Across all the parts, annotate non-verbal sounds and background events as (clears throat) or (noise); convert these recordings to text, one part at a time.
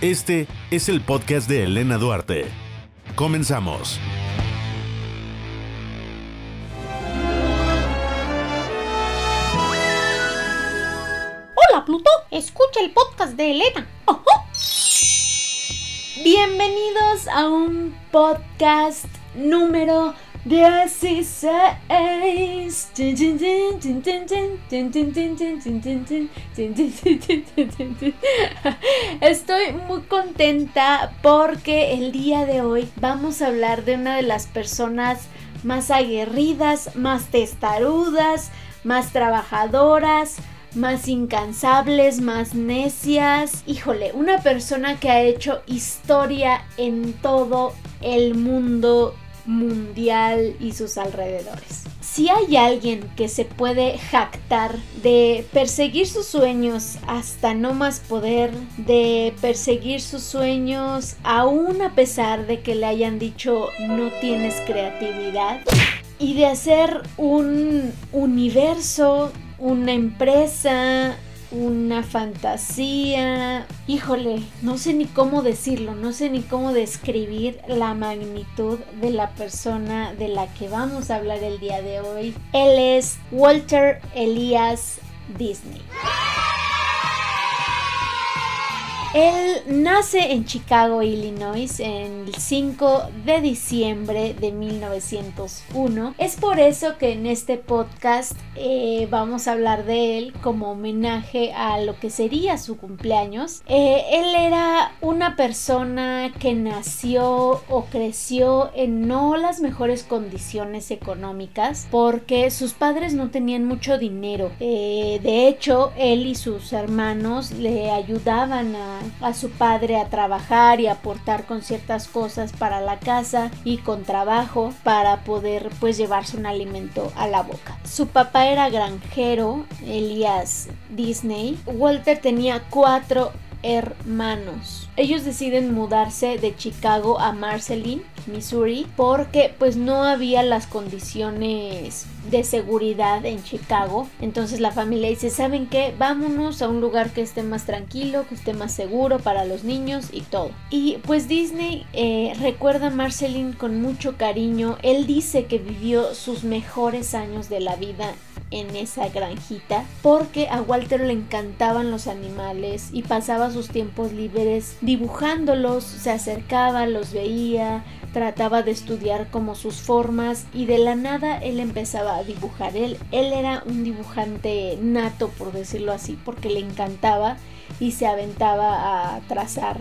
Este es el podcast de Elena Duarte. Comenzamos. Hola Pluto, escucha el podcast de Elena. Bienvenidos a un podcast número 16. Estoy muy contenta porque el día de hoy vamos a hablar de una de las personas más aguerridas, más testarudas, más trabajadoras, más incansables, más necias. Híjole, una persona que ha hecho historia en todo el mundo mundial y sus alrededores. Si hay alguien que se puede jactar de perseguir sus sueños hasta no más poder, de perseguir sus sueños aún a pesar de que le hayan dicho no tienes creatividad, y de hacer un universo, una empresa, una fantasía. Híjole, no sé ni cómo decirlo, no sé ni cómo describir la magnitud de la persona de la que vamos a hablar el día de hoy. Él es Walter Elias Disney. Él nace en Chicago, Illinois, en el 5 de diciembre de 1901. Es por eso que en este podcast eh, vamos a hablar de él como homenaje a lo que sería su cumpleaños. Eh, él era una persona que nació o creció en no las mejores condiciones económicas porque sus padres no tenían mucho dinero. Eh, de hecho, él y sus hermanos le ayudaban a a su padre a trabajar y aportar con ciertas cosas para la casa y con trabajo para poder pues llevarse un alimento a la boca. Su papá era granjero, Elias Disney. Walter tenía cuatro hermanos. Ellos deciden mudarse de Chicago a Marceline, Missouri, porque pues no había las condiciones de seguridad en Chicago. Entonces la familia dice, ¿saben qué? Vámonos a un lugar que esté más tranquilo, que esté más seguro para los niños y todo. Y pues Disney eh, recuerda a Marceline con mucho cariño. Él dice que vivió sus mejores años de la vida en esa granjita porque a Walter le encantaban los animales y pasaba sus tiempos libres dibujándolos, se acercaba, los veía, trataba de estudiar como sus formas y de la nada él empezaba a dibujar. Él, él era un dibujante nato, por decirlo así, porque le encantaba y se aventaba a trazar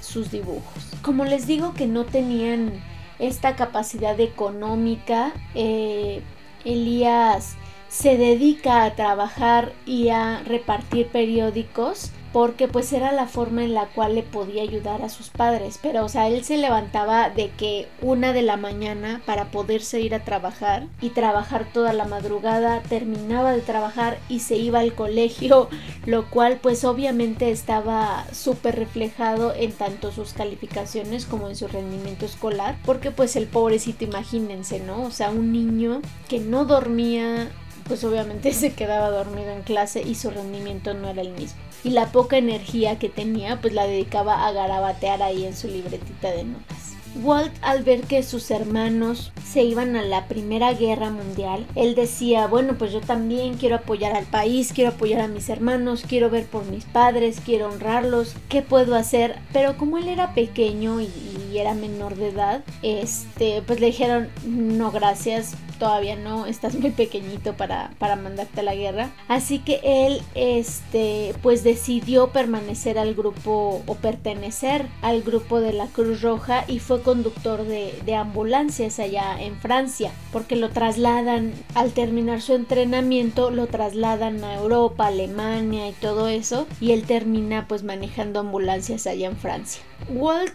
sus dibujos. Como les digo que no tenían esta capacidad económica, eh, Elías se dedica a trabajar y a repartir periódicos porque pues era la forma en la cual le podía ayudar a sus padres, pero o sea, él se levantaba de que una de la mañana para poderse ir a trabajar y trabajar toda la madrugada, terminaba de trabajar y se iba al colegio, (laughs) lo cual pues obviamente estaba súper reflejado en tanto sus calificaciones como en su rendimiento escolar, porque pues el pobrecito imagínense, ¿no? O sea, un niño que no dormía pues obviamente (laughs) se quedaba dormido en clase y su rendimiento no era el mismo. Y la poca energía que tenía pues la dedicaba a garabatear ahí en su libretita de notas. Walt al ver que sus hermanos se iban a la Primera Guerra Mundial, él decía, bueno, pues yo también quiero apoyar al país, quiero apoyar a mis hermanos, quiero ver por mis padres, quiero honrarlos, ¿qué puedo hacer? Pero como él era pequeño y, era menor de edad, este, pues le dijeron, no gracias, todavía no, estás muy pequeñito para, para mandarte a la guerra. Así que él, este, pues decidió permanecer al grupo o pertenecer al grupo de la Cruz Roja y fue conductor de, de ambulancias allá en Francia, porque lo trasladan, al terminar su entrenamiento, lo trasladan a Europa, Alemania y todo eso, y él termina pues manejando ambulancias allá en Francia. Walt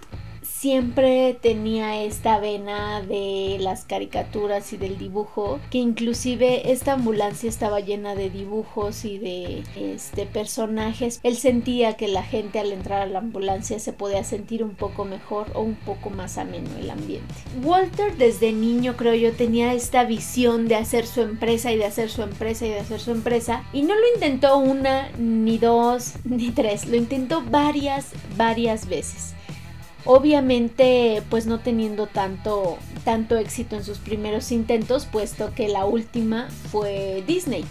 siempre tenía esta vena de las caricaturas y del dibujo, que inclusive esta ambulancia estaba llena de dibujos y de este personajes. Él sentía que la gente al entrar a la ambulancia se podía sentir un poco mejor o un poco más ameno el ambiente. Walter desde niño creo yo tenía esta visión de hacer su empresa y de hacer su empresa y de hacer su empresa y no lo intentó una ni dos ni tres, lo intentó varias varias veces. Obviamente, pues no teniendo tanto, tanto éxito en sus primeros intentos, puesto que la última fue Disney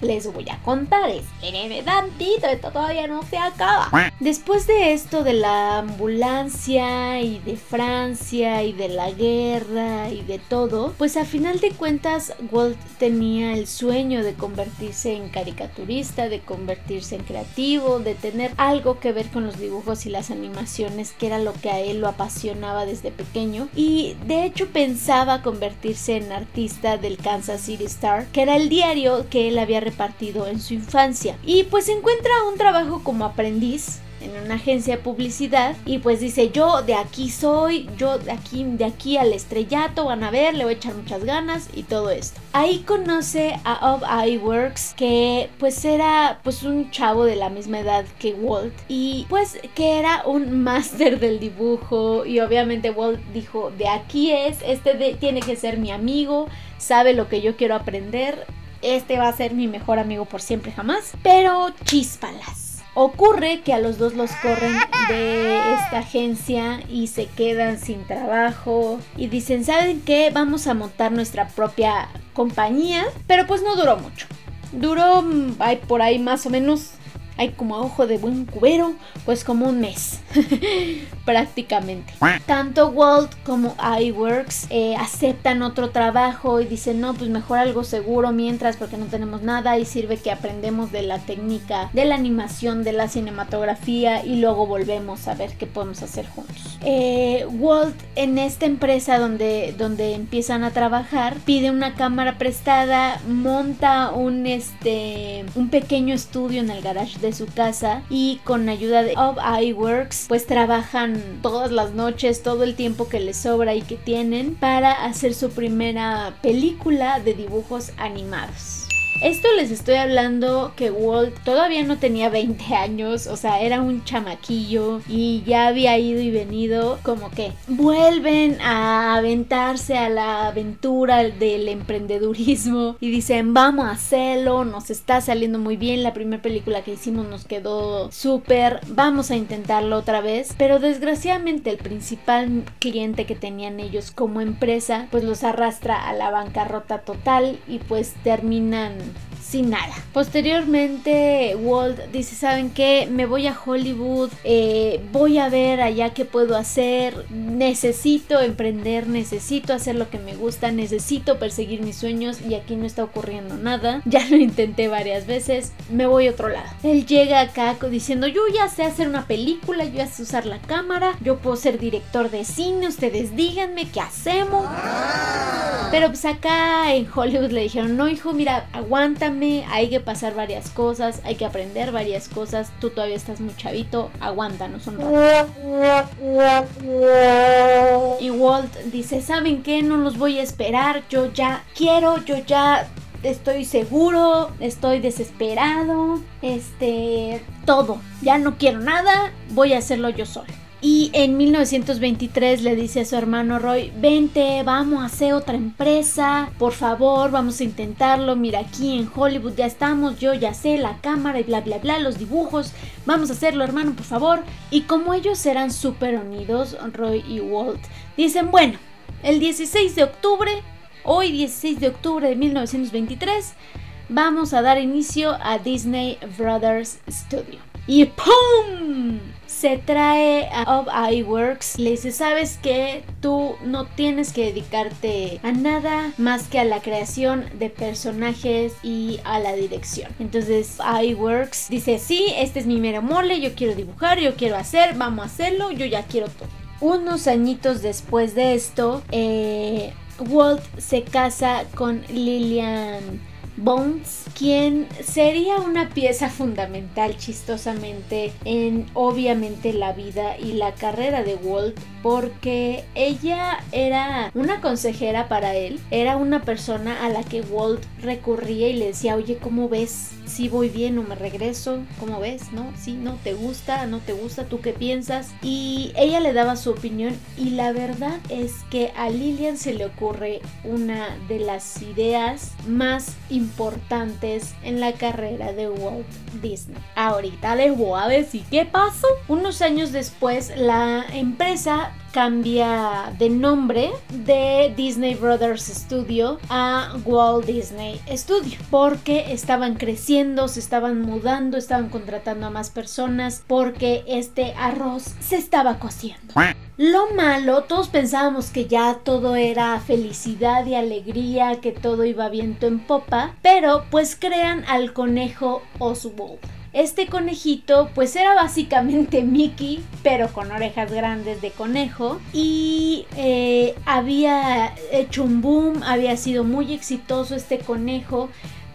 les voy a contar. Espérenme tantito, esto todavía no se acaba. Después de esto de la ambulancia y de Francia y de la guerra y de todo, pues a final de cuentas Walt tenía el sueño de convertirse en caricaturista, de convertirse en creativo, de tener algo que ver con los dibujos y las animaciones, que era lo que a él lo apasionaba desde pequeño. Y de hecho pensaba convertirse en artista del Kansas City Star, que era el diario que él había partido en su infancia. Y pues encuentra un trabajo como aprendiz en una agencia de publicidad y pues dice yo de aquí soy, yo de aquí, de aquí al estrellato, van a ver, le voy a echar muchas ganas y todo esto. Ahí conoce a Of Works que pues era pues un chavo de la misma edad que Walt y pues que era un (laughs) máster del dibujo y obviamente Walt dijo de aquí es, este tiene que ser mi amigo, sabe lo que yo quiero aprender este va a ser mi mejor amigo por siempre jamás. Pero chispalas. Ocurre que a los dos los corren de esta agencia y se quedan sin trabajo y dicen, ¿saben qué? Vamos a montar nuestra propia compañía, pero pues no duró mucho. Duró hay mm, por ahí más o menos hay como ojo de buen cubero, pues como un mes (laughs) prácticamente. Tanto Walt como iWorks eh, aceptan otro trabajo y dicen, no, pues mejor algo seguro mientras porque no tenemos nada y sirve que aprendemos de la técnica, de la animación, de la cinematografía y luego volvemos a ver qué podemos hacer juntos. Eh, Walt en esta empresa donde, donde empiezan a trabajar pide una cámara prestada, monta un, este, un pequeño estudio en el garage de su casa y con ayuda de Of iWorks pues trabajan todas las noches, todo el tiempo que les sobra y que tienen para hacer su primera película de dibujos animados. Esto les estoy hablando que Walt todavía no tenía 20 años, o sea, era un chamaquillo y ya había ido y venido, como que vuelven a aventarse a la aventura del emprendedurismo y dicen, vamos a hacerlo, nos está saliendo muy bien, la primera película que hicimos nos quedó súper, vamos a intentarlo otra vez, pero desgraciadamente el principal cliente que tenían ellos como empresa, pues los arrastra a la bancarrota total y pues terminan sin nada. Posteriormente, Walt dice: ¿Saben qué? Me voy a Hollywood, eh, voy a ver allá qué puedo hacer. Necesito emprender, necesito hacer lo que me gusta, necesito perseguir mis sueños y aquí no está ocurriendo nada. (laughs) Ya lo intenté varias veces, me voy a otro lado. Él llega acá diciendo: Yo ya sé hacer una película, yo ya sé usar la cámara, yo puedo ser director de cine, ustedes díganme qué hacemos. Pero pues acá en Hollywood le dijeron: No, hijo, mira, aguántame hay que pasar varias cosas, hay que aprender varias cosas, tú todavía estás muy chavito, aguántanos un rato. Y Walt dice, ¿saben qué? No los voy a esperar, yo ya quiero, yo ya estoy seguro, estoy desesperado, este, todo, ya no quiero nada, voy a hacerlo yo solo. Y en 1923 le dice a su hermano Roy, vente, vamos a hacer otra empresa, por favor, vamos a intentarlo, mira aquí en Hollywood ya estamos, yo ya sé la cámara y bla bla bla, los dibujos, vamos a hacerlo hermano, por favor. Y como ellos eran súper unidos, Roy y Walt, dicen, bueno, el 16 de octubre, hoy 16 de octubre de 1923, vamos a dar inicio a Disney Brothers Studio. Y ¡pum! Se trae a Of iWorks, le dice, sabes que tú no tienes que dedicarte a nada más que a la creación de personajes y a la dirección. Entonces iWorks dice, sí, este es mi mero mole, yo quiero dibujar, yo quiero hacer, vamos a hacerlo, yo ya quiero todo. Unos añitos después de esto, eh, Walt se casa con Lillian Bones, quien sería una pieza fundamental chistosamente en obviamente la vida y la carrera de Walt porque ella era una consejera para él, era una persona a la que Walt recurría y le decía, oye, ¿cómo ves? Si voy bien o me regreso, ¿cómo ves? ¿No? Si no te gusta, no te gusta, ¿tú qué piensas? Y ella le daba su opinión y la verdad es que a Lillian se le ocurre una de las ideas más importantes en la carrera de Walt Disney. Ahorita les voy a decir qué pasó. Unos años después la empresa cambia de nombre de Disney Brothers Studio a Walt Disney Studio porque estaban creciendo, se estaban mudando, estaban contratando a más personas porque este arroz se estaba cociendo. Lo malo, todos pensábamos que ya todo era felicidad y alegría, que todo iba viento en popa, pero pues crean al conejo Oswald. Este conejito pues era básicamente (laughs) Mickey, pero con orejas grandes de conejo. Y eh, había hecho un boom, había sido muy exitoso este conejo.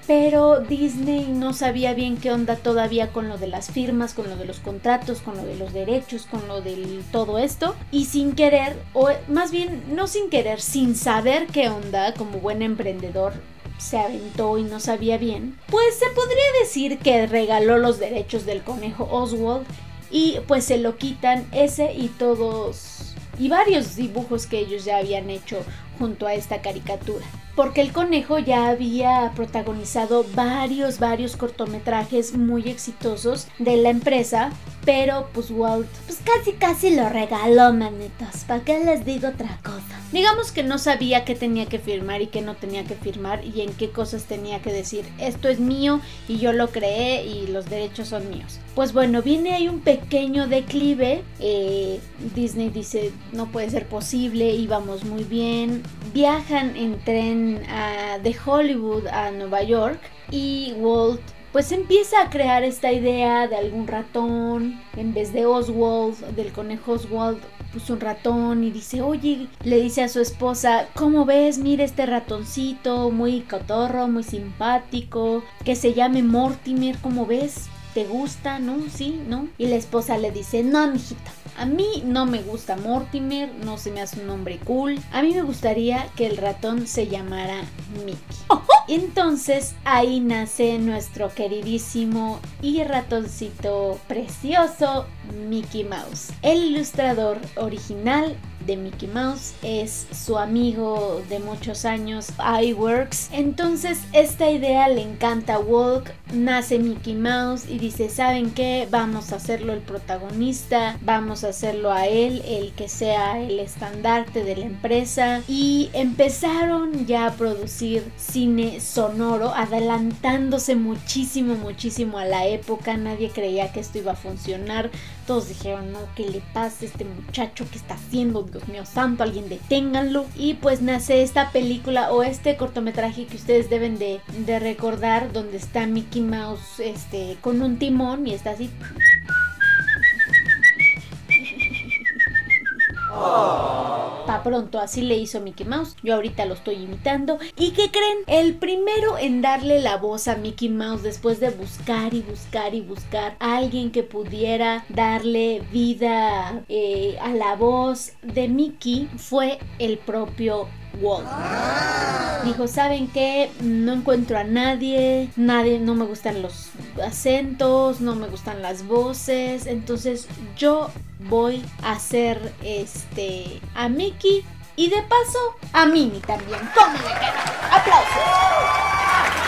Pero Disney no sabía bien qué onda todavía con lo de las firmas, con lo de los contratos, con lo de los derechos, con lo de todo esto. Y sin querer, o más bien no sin querer, sin saber qué onda, como buen emprendedor, se aventó y no sabía bien, pues se podría decir que regaló los derechos del conejo Oswald y pues se lo quitan ese y todos y varios dibujos que ellos ya habían hecho junto a esta caricatura. Porque el conejo ya había protagonizado varios, varios cortometrajes muy exitosos de la empresa, pero pues Walt pues casi casi lo regaló, manitos. ¿Para qué les digo otra cosa? Digamos que no sabía qué tenía que firmar y qué no tenía que firmar y en qué cosas tenía que decir esto es mío y yo lo creé y los derechos son míos. Pues bueno, viene ahí un pequeño declive. Eh, Disney dice no puede ser posible, íbamos muy bien. Viajan en tren de Hollywood a Nueva York y Walt pues empieza a crear esta idea de algún ratón, en vez de Oswald, del conejo Oswald, puso un ratón y dice, oye, le dice a su esposa, ¿cómo ves? Mira este ratoncito, muy cotorro, muy simpático, que se llame Mortimer, ¿cómo ves? ¿Te gusta? ¿No? ¿Sí? ¿No? Y la esposa le dice, no, mijita, a mí no me gusta Mortimer, no se me hace un nombre cool. A mí me gustaría que el ratón se llamara Mickey. Entonces ahí nace nuestro queridísimo y ratoncito precioso Mickey Mouse. El ilustrador original de Mickey Mouse es su amigo de muchos años iWorks entonces esta idea le encanta a Walk nace Mickey Mouse y dice saben qué vamos a hacerlo el protagonista vamos a hacerlo a él el que sea el estandarte de la empresa y empezaron ya a producir cine sonoro adelantándose muchísimo muchísimo a la época. Nadie creía que esto iba a funcionar todos dijeron, no, ¿qué le pasa a este muchacho que está haciendo? Dios mío santo, alguien deténganlo. Y pues nace esta película o este cortometraje que ustedes deben de, de recordar donde está Mickey Mouse este, con un timón y está así Pronto, así le hizo Mickey Mouse. Yo ahorita lo estoy imitando. ¿Y qué creen? El primero en darle la voz a Mickey Mouse después de buscar y buscar y buscar a alguien que pudiera darle vida eh, a la voz de Mickey fue el propio Walt. Dijo, ¿saben qué? No encuentro a nadie, nadie, no me gustan los acentos, no me gustan las voces, entonces yo voy a hacer este a Mickey y de paso a Minnie también. ¡Cómo le queda! ¡Aplausos!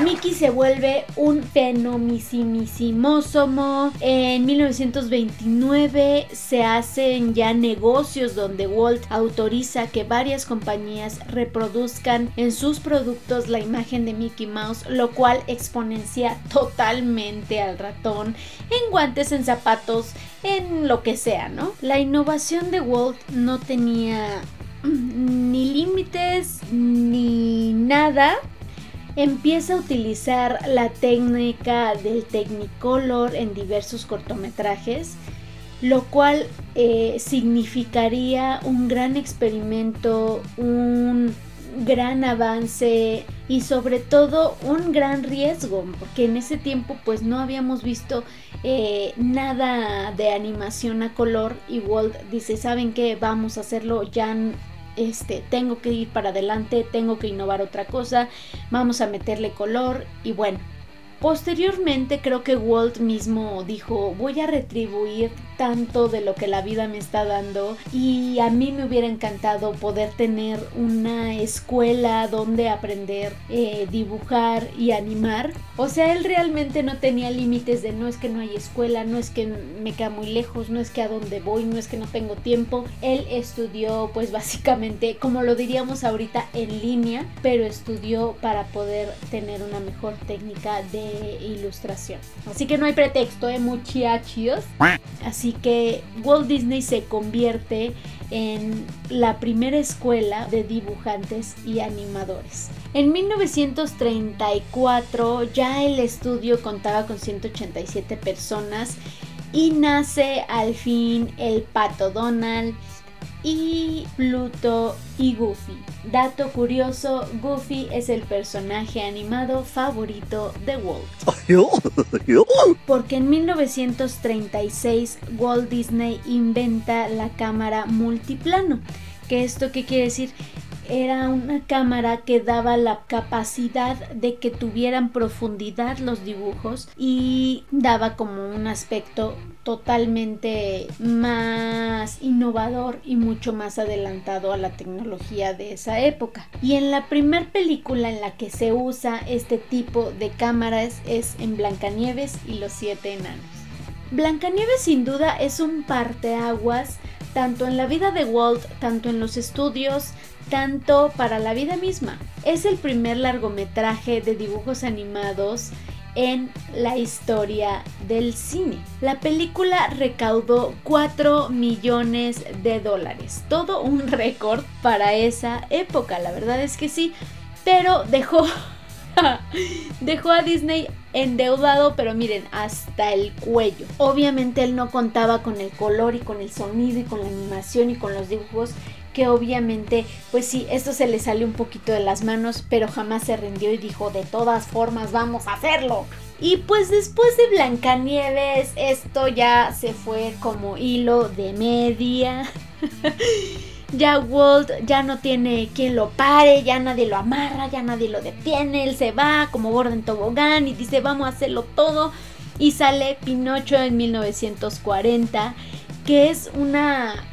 Mickey se vuelve un fenomisimísimo. En 1929 se hacen ya negocios donde Walt autoriza que varias compañías reproduzcan en sus productos la imagen de Mickey Mouse, lo cual exponencia totalmente al ratón en guantes, en zapatos, en lo que sea, ¿no? La innovación de Walt no tenía (clears throat) ni límites ni nada empieza a utilizar la técnica del Technicolor en diversos cortometrajes, lo cual eh, significaría un gran experimento, un gran avance y sobre todo un gran riesgo, porque en ese tiempo pues no habíamos visto eh, nada de animación a color y Walt dice, ¿saben qué? Vamos a hacerlo ya este, tengo que ir para adelante, tengo que innovar otra cosa, vamos a meterle color y bueno, Posteriormente creo que Walt mismo dijo voy a retribuir tanto de lo que la vida me está dando y a mí me hubiera encantado poder tener una escuela donde aprender eh, dibujar y animar. O sea, él realmente no tenía límites de no es que no hay escuela, no es que me queda muy lejos, no es que a dónde voy, no es que no tengo tiempo. Él estudió pues básicamente como lo diríamos ahorita en línea, pero estudió para poder tener una mejor técnica de ilustración. Así que no hay pretexto, ¿eh, muchachos? Así que Walt Disney se convierte en la primera escuela de dibujantes y animadores. En 1934 ya el estudio contaba con 187 personas y nace al fin el Pato Donald, y Pluto y Goofy. Dato curioso, Goofy es el personaje animado favorito de Walt. Porque en 1936 Walt Disney inventa la cámara multiplano. ¿Qué esto qué quiere decir? era una cámara que daba la capacidad de que tuvieran profundidad los dibujos y daba como un aspecto totalmente más innovador y mucho más adelantado a la tecnología de esa época. Y en la primer película en la que se usa este tipo de cámaras es en Blancanieves y los siete enanos. Blancanieves sin duda es un parteaguas tanto en la vida de Walt, tanto en los estudios, tanto para la vida misma. Es el primer largometraje de dibujos animados en la historia del cine. La película recaudó 4 millones de dólares, todo un (laughs) récord para esa época, la verdad es que sí, pero dejó (laughs) dejó a Disney endeudado, pero miren, hasta el cuello. Obviamente él no contaba con el color y con el sonido y con la animación y con los dibujos que obviamente, pues sí, esto se le salió un poquito de las manos, pero jamás se rindió y dijo, de todas formas, vamos a hacerlo. Y pues después de Blancanieves, esto ya se fue como hilo de media. (laughs) ya Walt ya no tiene quien lo pare, ya nadie lo amarra, ya nadie lo detiene, él se va como Gordon Tobogán y dice vamos a hacerlo todo. Y sale Pinocho en 1940, que es una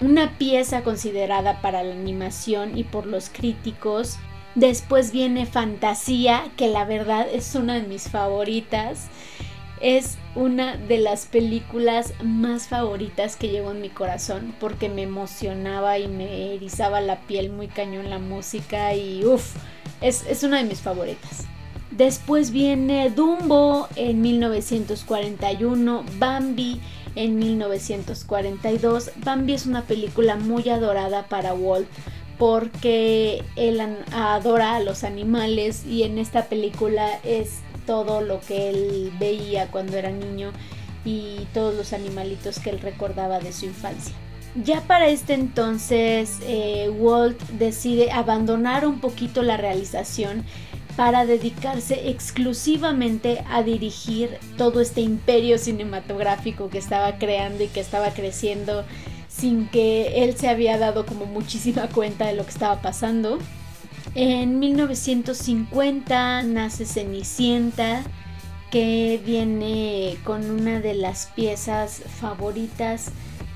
una pieza considerada para la animación y por los críticos. Después viene Fantasía, que la verdad es una de mis favoritas. Es una de las películas más favoritas que llevo en mi corazón porque me emocionaba y me erizaba la piel muy cañón la música y uff, es, es una de mis favoritas. Después viene Dumbo en 1941, Bambi en 1942. Bambi es una película muy adorada para Walt porque él adora a los animales y en esta película es todo lo que él veía cuando era niño y todos los animalitos que él recordaba de su infancia. Ya para este entonces eh, Walt decide abandonar un poquito la realización para dedicarse exclusivamente a dirigir todo este imperio cinematográfico que estaba creando y que estaba creciendo sin que él se había dado como muchísima cuenta de lo que estaba pasando. En 1950 nace Cenicienta, que viene con una de las piezas favoritas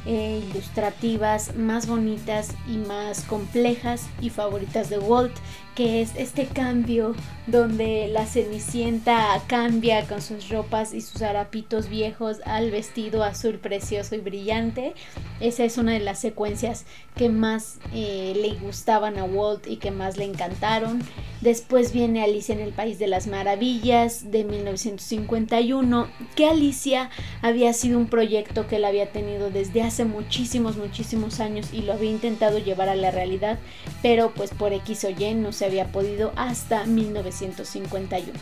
e ilustrativas más bonitas y más complejas y favoritas de Walt, es este cambio donde la Cenicienta cambia con sus ropas y sus harapitos viejos al vestido azul precioso y brillante. Esa es una de las secuencias que más eh, le gustaban a Walt y que más le encantaron. Después viene Alicia en el País de las Maravillas de 1951, que Alicia había sido un proyecto que él había tenido desde hace muchísimos, muchísimos años y lo había intentado llevar a la realidad, pero pues por X o Y no se había podido hasta 1951.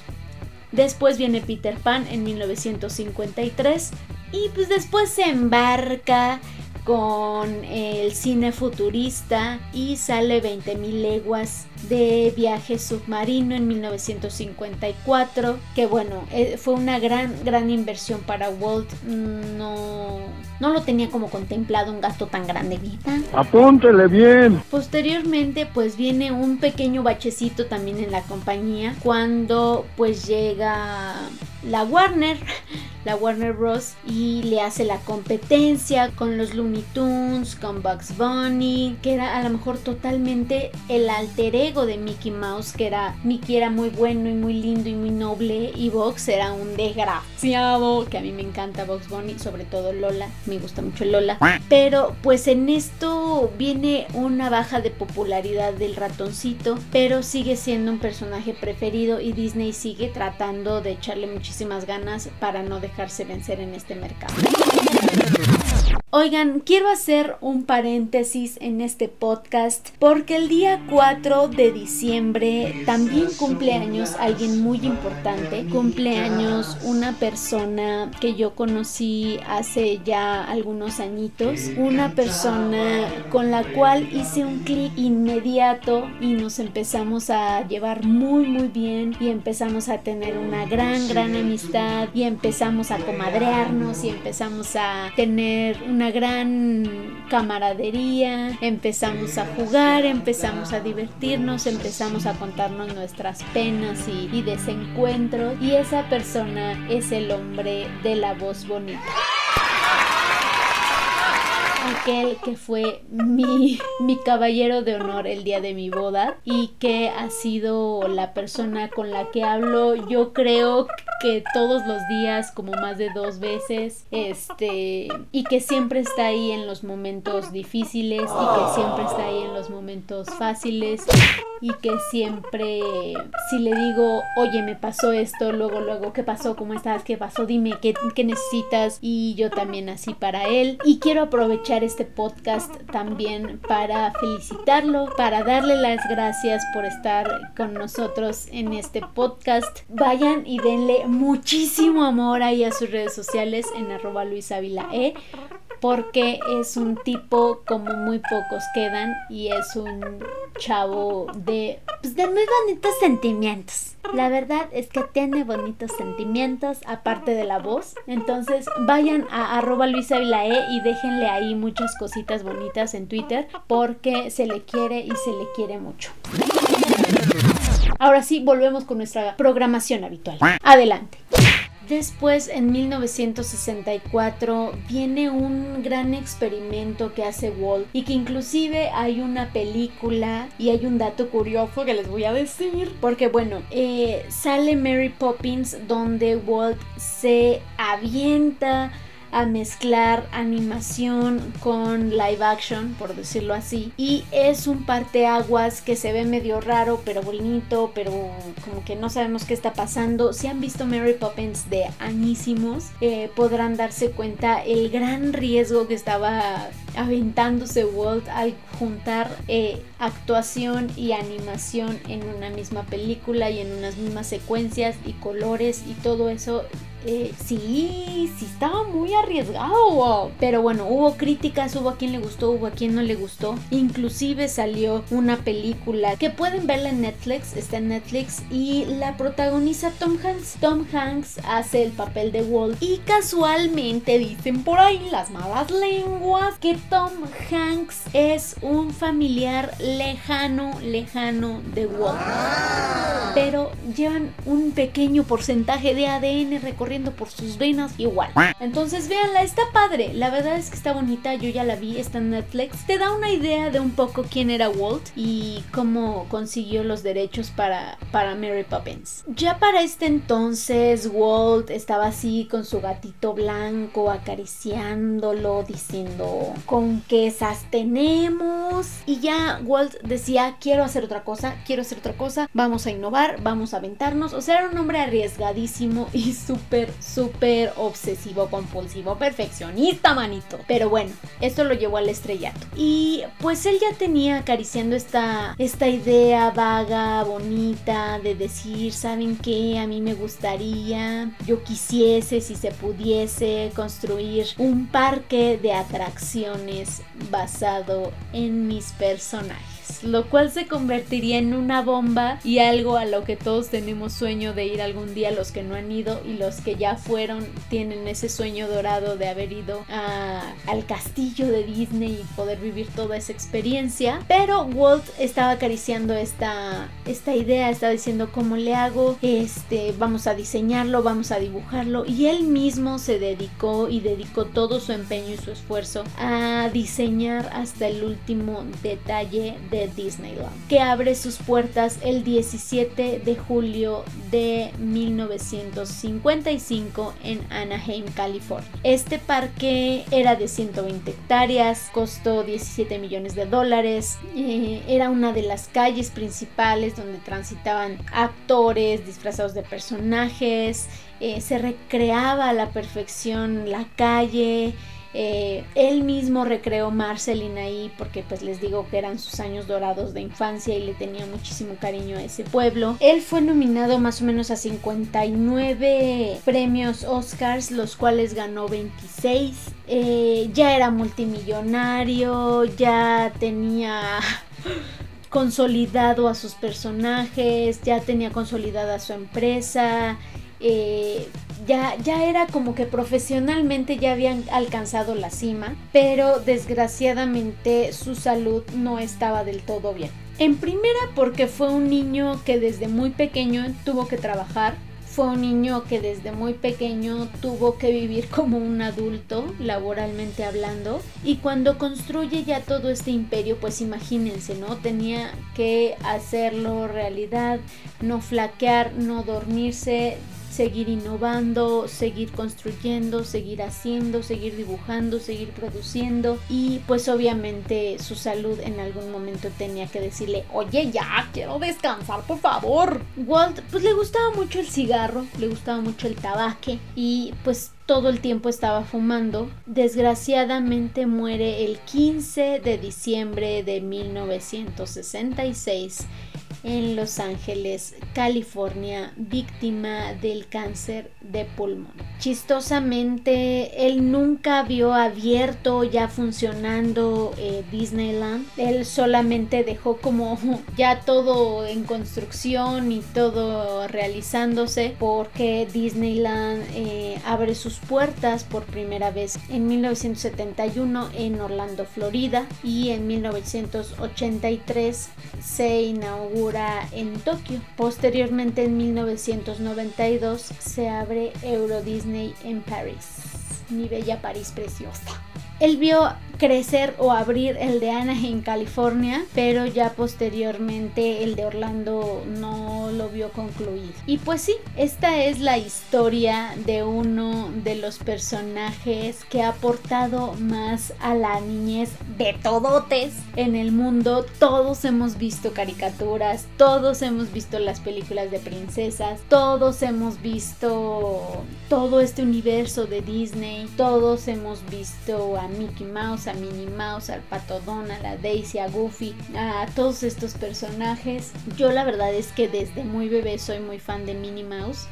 Después viene Peter Pan en 1953 y pues después se embarca con el cine futurista y sale 20.000 leguas de viaje submarino en 1954 que bueno eh, fue una gran gran inversión para Walt. No no lo tenía como contemplado un gasto tan grande vida apúntele bien. Posteriormente pues viene un pequeño bachecito también en la compañía cuando pues llega la Warner, Warner Bros. y le hace la competencia con los Looney Tunes, con Bugs Bunny, que era a lo mejor totalmente el alter ego de Mickey Mouse, que era Mickey era muy bueno y muy lindo y muy noble y Bugs era un desgraciado, que a mí me encanta Bugs Bunny, sobre todo Lola, me gusta mucho Lola, pero pues en esto viene una baja de popularidad del ratoncito, pero sigue siendo un personaje preferido y Disney sigue tratando de echarle muchísimo ganas para no dejarse vencer en este mercado. Oigan, quiero hacer un paréntesis en este podcast porque el día 4 de diciembre también cumple años alguien muy importante. Cumple años una persona que yo conocí hace ya algunos añitos. Una persona con la cual hice un clic inmediato y nos empezamos a llevar muy muy bien y empezamos a tener una gran gran amistad y empezamos a comadrearnos y empezamos a tener una gran camaradería, empezamos a jugar, empezamos a divertirnos, empezamos a contarnos nuestras penas y, y desencuentros y esa persona es el hombre de la voz bonita aquel que fue mi, mi caballero de honor el día de mi boda y que ha sido la persona con la que hablo yo creo que todos los días como más de dos veces este y que siempre está ahí en los momentos difíciles y que siempre está ahí en los momentos fáciles y que siempre si le digo oye me pasó esto luego luego qué pasó cómo estás qué pasó dime qué, qué necesitas y yo también así para él. Y quiero aprovechar este podcast también para felicitarlo, para darle las gracias por estar con nosotros en este podcast. Vayan y denle muchísimo amor ahí a sus redes sociales en arroba Luis porque es un tipo como muy pocos quedan y es un chavo de pues de muy bonitos sentimientos. La verdad es que tiene bonitos sentimientos aparte de la voz. Entonces vayan a arroba Luisa y déjenle ahí muchas cositas bonitas en Twitter porque se le quiere y se le quiere mucho. Ahora sí, volvemos con nuestra programación habitual. Adelante. Después, en 1964, viene un gran experimento que hace Walt y que inclusive hay una película y hay un dato curioso que les voy a decir. Porque bueno, eh, sale Mary Poppins donde Walt se avienta a mezclar animación con live action, por decirlo así. Y es un parteaguas que se ve medio raro, pero bonito, pero como que no sabemos qué está pasando. Si han visto Mary Poppins de añísimos, eh, podrán darse cuenta el gran riesgo que estaba aventándose Walt al juntar eh, actuación y animación en una misma película y en unas mismas secuencias y colores y todo eso eh, sí, sí estaba muy arriesgado. Pero bueno, hubo críticas, hubo a quien le gustó, hubo a quien no le gustó. Inclusive salió una película que pueden verla en Netflix, está en Netflix y la protagoniza Tom Hanks. Tom Hanks hace el papel de Walt y casualmente dicen por ahí las malas lenguas que Tom Hanks es un familiar lejano, lejano de Walt. Pero llevan un pequeño porcentaje de ADN recorriendo por sus venas igual. Entonces véanla, está padre. La verdad es que está bonita, yo ya la vi, está en Netflix. Te da una idea de un poco quién era Walt y cómo consiguió los derechos para, para Mary Poppins. Ya para este entonces Walt estaba así con su gatito blanco acariciándolo, diciendo con qué esas tenemos. Y ya Walt decía, quiero hacer otra cosa, quiero hacer otra cosa, vamos a innovar vamos a aventarnos. O sea, era un hombre arriesgadísimo y (laughs) súper, súper obsesivo, compulsivo, perfeccionista, manito. Pero bueno, esto lo llevó al estrellato. Y pues él ya tenía acariciando esta, esta idea vaga, bonita, de decir, ¿saben qué? A mí me gustaría, yo quisiese, si se pudiese, construir un parque de atracciones basado en mis personajes lo cual se convertiría en una bomba y algo a lo que todos tenemos sueño de ir algún día, los que no han ido y los que ya fueron tienen ese sueño dorado de haber ido al castillo de Disney y poder vivir toda esa experiencia. Pero Walt estaba acariciando esta, esta idea, estaba diciendo cómo le hago, este, vamos a diseñarlo, vamos a dibujarlo y él mismo se dedicó y dedicó todo su empeño y su esfuerzo a diseñar hasta el último detalle de Disneyland, que abre sus puertas el 17 de julio de 1955 en Anaheim, California. Este parque era de 120 hectáreas, costó 17 millones de dólares, eh, era una de las calles principales donde transitaban actores disfrazados de personajes, eh, se recreaba a la perfección la calle, eh, él mismo recreó Marceline ahí porque pues les digo que eran sus años dorados de infancia y le tenía muchísimo cariño a ese pueblo. Él fue nominado más o menos a 59 premios Oscars, los cuales ganó 26. Eh, ya era multimillonario, ya tenía (laughs) consolidado a sus personajes, ya tenía consolidada su empresa. Eh, ya, ya era como que profesionalmente ya habían alcanzado la cima, pero desgraciadamente su salud no estaba del todo bien. En primera porque fue un niño que desde muy pequeño tuvo que trabajar, fue un niño que desde muy pequeño tuvo que vivir como un adulto, laboralmente hablando, y cuando construye ya todo este imperio, pues imagínense, ¿no? Tenía que hacerlo realidad, no flaquear, no dormirse, seguir innovando, seguir construyendo, seguir haciendo, seguir dibujando, seguir produciendo y pues obviamente su salud en algún momento tenía que decirle, oye ya, quiero descansar por favor. Walt pues le gustaba mucho el cigarro, le gustaba mucho el tabaque y pues todo el tiempo estaba fumando. Desgraciadamente muere el 15 de diciembre de 1966 en Los Ángeles, California, víctima del cáncer de pulmón. Chistosamente, él nunca vio abierto ya funcionando eh, Disneyland. Él solamente dejó como (laughs) ya todo en construcción y todo realizándose porque Disneyland eh, abre sus puertas por primera vez en 1971 en Orlando, Florida y en 1983 se inaugura en Tokio. Posteriormente en 1992 se abre Euro Disney en París. Mi bella París preciosa. Él vio crecer o abrir el de Anaheim, California, pero ya posteriormente el de Orlando no lo vio concluido. Y pues sí, esta es la historia de uno de los personajes que ha aportado más a la niñez de todotes en el mundo. Todos hemos visto caricaturas, todos hemos visto las películas de princesas, todos hemos visto todo este universo de Disney, todos hemos visto a Mickey Mouse, a Minnie Mouse, al Pato a Daisy, a Goofy, a todos estos personajes. Yo la verdad es que desde muy bebé soy muy fan de Minnie Mouse.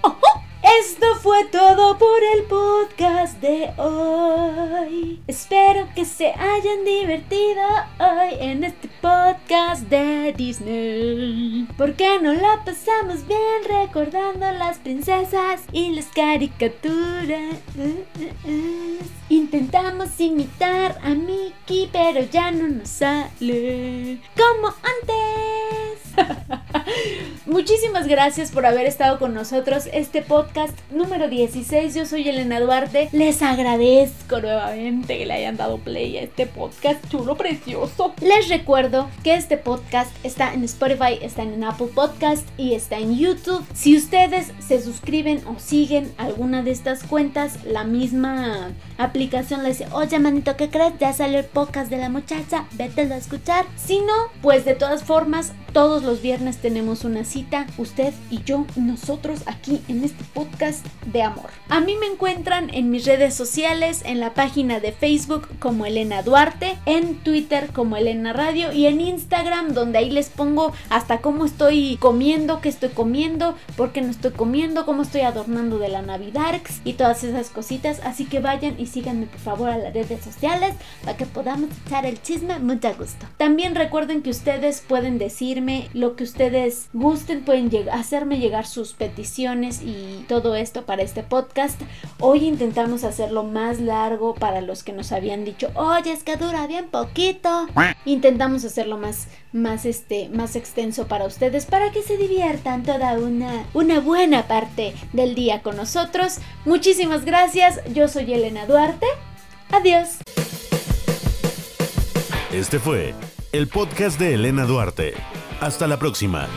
Esto fue todo por el podcast de hoy. Espero que se hayan divertido hoy en este podcast de Disney. Porque no la pasamos bien recordando las princesas y las caricaturas. Intentamos imitar a Mickey, pero ya no nos sale como antes. (laughs) Muchísimas gracias por haber estado con nosotros. Este podcast número 16. Yo soy Elena Duarte. Les agradezco nuevamente que le hayan dado play a este podcast chulo, precioso. Les recuerdo que este podcast está en Spotify, está en Apple Podcast y está en YouTube. Si ustedes se suscriben o siguen alguna de estas cuentas, la misma aplicación les dice, oye manito, ¿qué crees? Ya salió el podcast de la muchacha, vételo a escuchar. Si no, pues de todas formas, Todos los viernes tenemos una cita, usted y yo, nosotros aquí en este podcast de amor. A mí me encuentran en mis redes sociales, en la página de Facebook como Elena Duarte, en Twitter como Elena Radio y en Instagram donde ahí les pongo hasta cómo estoy comiendo, qué estoy comiendo, por qué no estoy comiendo, cómo estoy adornando de la Navidad y todas esas cositas. Así que vayan y síganme por favor a las redes sociales para que podamos echar el chisme mucho gusto. También recuerden que ustedes pueden decirme lo que ustedes gusten, pueden hacerme llegar sus peticiones y todo esto para este podcast. Hoy intentamos hacerlo más largo para los que nos habían dicho, oye, es que dura bien poquito. Intentamos hacerlo más, más, este, más extenso para ustedes para que se diviertan toda una, una buena parte del día con nosotros. Muchísimas gracias. Yo soy Elena Duarte. Adiós. Este fue el podcast de Elena Duarte. Hasta la próxima.